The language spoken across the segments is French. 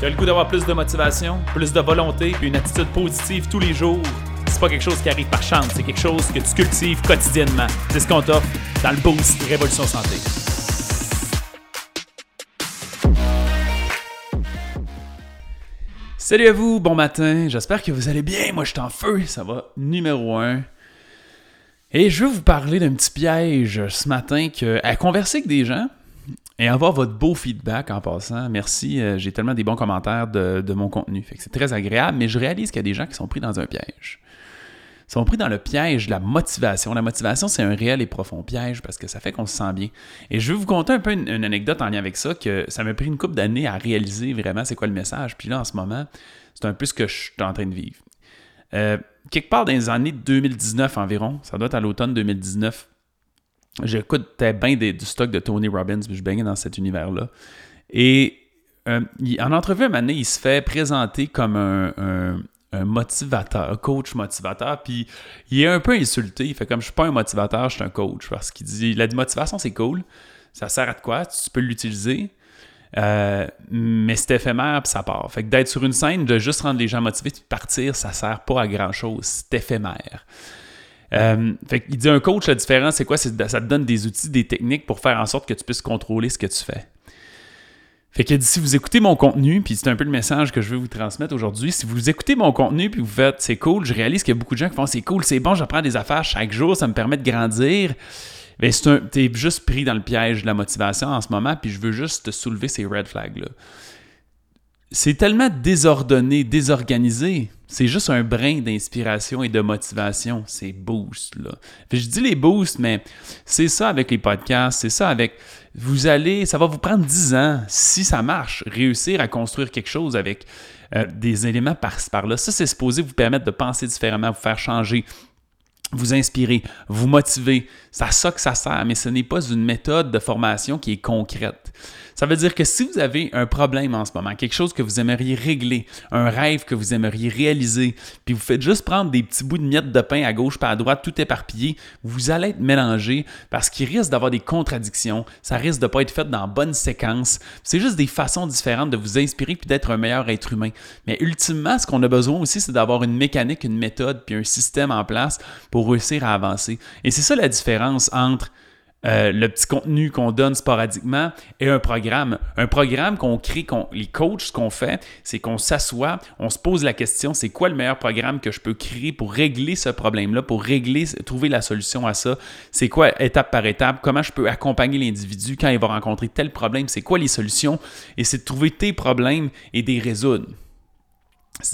Tu as le goût d'avoir plus de motivation, plus de volonté, puis une attitude positive tous les jours? C'est pas quelque chose qui arrive par chance, c'est quelque chose que tu cultives quotidiennement. C'est ce qu'on t'offre dans le Boost Révolution Santé. Salut à vous, bon matin, j'espère que vous allez bien. Moi, je suis en feu, ça va numéro un. Et je veux vous parler d'un petit piège ce matin que, à converser avec des gens, et avoir votre beau feedback en passant. Merci, euh, j'ai tellement des bons commentaires de, mon contenu. C'est très agréable, mais je réalise qu'il y a des gens qui sont pris dans un piège. Ils sont pris dans le piège de la motivation. La motivation, c'est un réel et profond piège parce que ça fait qu'on se sent bien. Et je vais vous conter un peu une, anecdote en lien avec ça, que ça m'a pris une couple d'années à réaliser vraiment c'est quoi le message. Puis là, en ce moment, c'est un peu ce que je suis en train de vivre. Euh, quelque part dans les années 2019 environ, ça doit être à l'automne 2019, j'écoutais bien du stock de Tony Robbins, puis je baignais dans cet univers-là. Et euh, en entrevue, un moment il se fait présenter comme un, motivateur, un coach motivateur, puis il est un peu insulté. Il fait comme je suis pas un motivateur, je suis un coach. Parce qu'il dit la motivation, c'est cool. Ça sert à quoi? Tu peux l'utiliser. Euh, mais c'est éphémère, puis ça part. Fait que d'être sur une scène, de juste rendre les gens motivés, puis de partir, ça sert pas à grand chose. C'est éphémère. Euh, il dit un coach, la différence, c'est quoi? Ça te donne des outils, des techniques pour faire en sorte que tu puisses contrôler ce que tu fais. Fait qu'il dit si vous écoutez mon contenu, puis c'est un peu le message que je veux vous transmettre aujourd'hui, si vous écoutez mon contenu puis vous faites c'est cool, je réalise qu'il y a beaucoup de gens qui font c'est cool, c'est bon, j'apprends des affaires chaque jour, ça me permet de grandir. Mais tu es juste pris dans le piège de la motivation en ce moment, puis je veux juste te soulever ces red flags là c'est tellement désordonné, désorganisé. C'est juste un brin d'inspiration et de motivation, ces boosts. Là. je dis les boosts, mais c'est ça avec les podcasts, c'est ça avec. Vous allez, ça va vous prendre 10 ans, si ça marche, réussir à construire quelque chose avec euh, des éléments par-ci par-là. Ça, c'est supposé vous permettre de penser différemment, vous faire changer, vous inspirer, vous motiver. C'est à ça que ça sert, mais ce n'est pas une méthode de formation qui est concrète. Ça veut dire que si vous avez un problème en ce moment, quelque chose que vous aimeriez régler, un rêve que vous aimeriez réaliser, puis vous faites juste prendre des petits bouts de miettes de pain à gauche pas à droite, tout éparpillé, vous allez être mélangé parce qu'il risque d'avoir des contradictions, ça risque de ne pas être fait dans bonne séquence. C'est juste des façons différentes de vous inspirer puis d'être un meilleur être humain. Mais ultimement, ce qu'on a besoin aussi, c'est d'avoir une mécanique, une méthode puis un système en place pour réussir à avancer. Et c'est ça la différence entre euh, le petit contenu qu'on donne sporadiquement et un programme. Un programme qu'on crée, qu'on, les coachs, ce qu'on fait, c'est qu'on s'assoit, on se pose la question, c'est quoi le meilleur programme que je peux créer pour régler ce problème-là, pour régler, trouver la solution à ça? C'est quoi étape par étape? Comment je peux accompagner l'individu quand il va rencontrer tel problème? C'est quoi les solutions? Et c'est de trouver tes problèmes et des résoudre.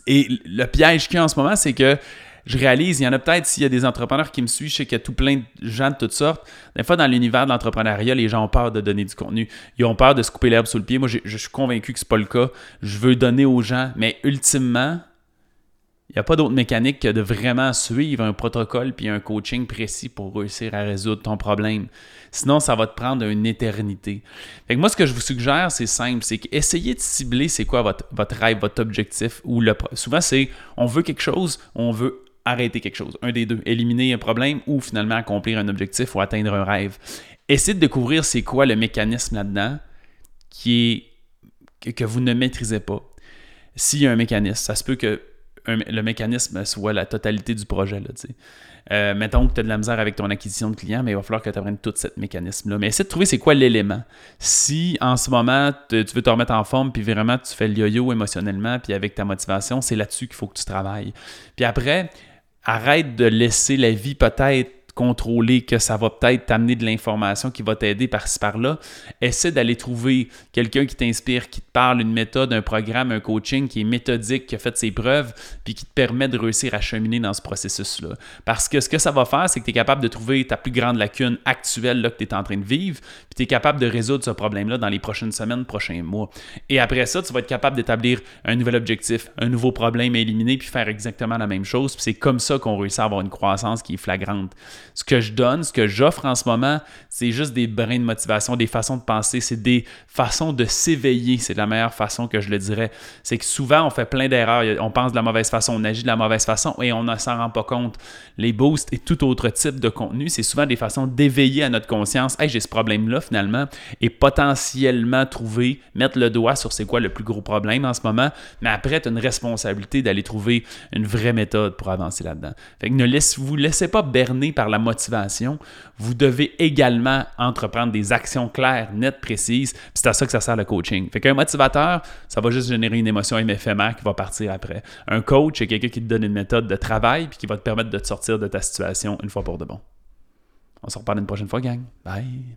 Et le piège qu'il y a en ce moment, c'est que je réalise, il y en a peut-être s'il y a des entrepreneurs qui me suivent, je sais qu'il y a tout plein de gens de toutes sortes. Des fois, dans l'univers de l'entrepreneuriat, les gens ont peur de donner du contenu. Ils ont peur de se couper l'herbe sous le pied. Moi, je suis convaincu que ce n'est pas le cas. Je veux donner aux gens, mais ultimement, il n'y a pas d'autre mécanique que de vraiment suivre un protocole puis un coaching précis pour réussir à résoudre ton problème. Sinon, ça va te prendre une éternité. Fait que moi, ce que je vous suggère, c'est simple, c'est qu'essayez de cibler c'est quoi votre, votre rêve, votre objectif. Ou le, souvent, c'est on veut quelque chose, on veut arrêter quelque chose. Un des deux. Éliminer un problème ou finalement accomplir un objectif ou atteindre un rêve. Essayez de découvrir c'est quoi le mécanisme là-dedans qui est que vous ne maîtrisez pas. S'il y a un mécanisme, ça se peut que le mécanisme soit la totalité du projet. Là, euh, mettons que tu as de la misère avec ton acquisition de clients, mais il va falloir que tu apprennes tout ce mécanisme-là. Mais essaie de trouver c'est quoi l'élément. Si en ce moment, tu veux te remettre en forme, puis vraiment tu fais le yo-yo émotionnellement, puis avec ta motivation, c'est là-dessus qu'il faut que tu travailles. Puis après, arrête de laisser la vie peut-être contrôler, que ça va peut-être t'amener de l'information qui va t'aider par-ci par-là. Essaie d'aller trouver quelqu'un qui t'inspire, qui te parle une méthode, un programme, un coaching qui est méthodique, qui a fait ses preuves, puis qui te permet de réussir à cheminer dans ce processus-là. Parce que ce que ça va faire, c'est que tu es capable de trouver ta plus grande lacune actuelle là, que tu es en train de vivre, puis tu es capable de résoudre ce problème-là dans les prochaines semaines, prochains mois. Et après ça, tu vas être capable d'établir un nouvel objectif, un nouveau problème à éliminer, puis faire exactement la même chose. Puis c'est comme ça qu'on réussit à avoir une croissance qui est flagrante. Ce que je donne, ce que j'offre en ce moment, c'est juste des brins de motivation, des façons de penser, c'est des façons de s'éveiller. C'est la meilleure façon que je le dirais. C'est que souvent, on fait plein d'erreurs. On pense de la mauvaise façon, on agit de la mauvaise façon et on ne s'en rend pas compte. Les boosts et tout autre type de contenu, c'est souvent des façons d'éveiller à notre conscience. Hey, j'ai ce problème-là finalement et potentiellement trouver, mettre le doigt sur c'est quoi le plus gros problème en ce moment. Mais après, tu as une responsabilité d'aller trouver une vraie méthode pour avancer là-dedans. Fait que ne vous laissez pas berner par la motivation. Vous devez également entreprendre des actions claires, nettes, précises. C'est à ça que ça sert le coaching. Fait qu'un motivateur, ça va juste générer une émotion éphémère qui va partir après. Un coach, c'est quelqu'un qui te donne une méthode de travail puis qui va te permettre de te sortir de ta situation une fois pour de bon. On se reparle une prochaine fois, gang. Bye.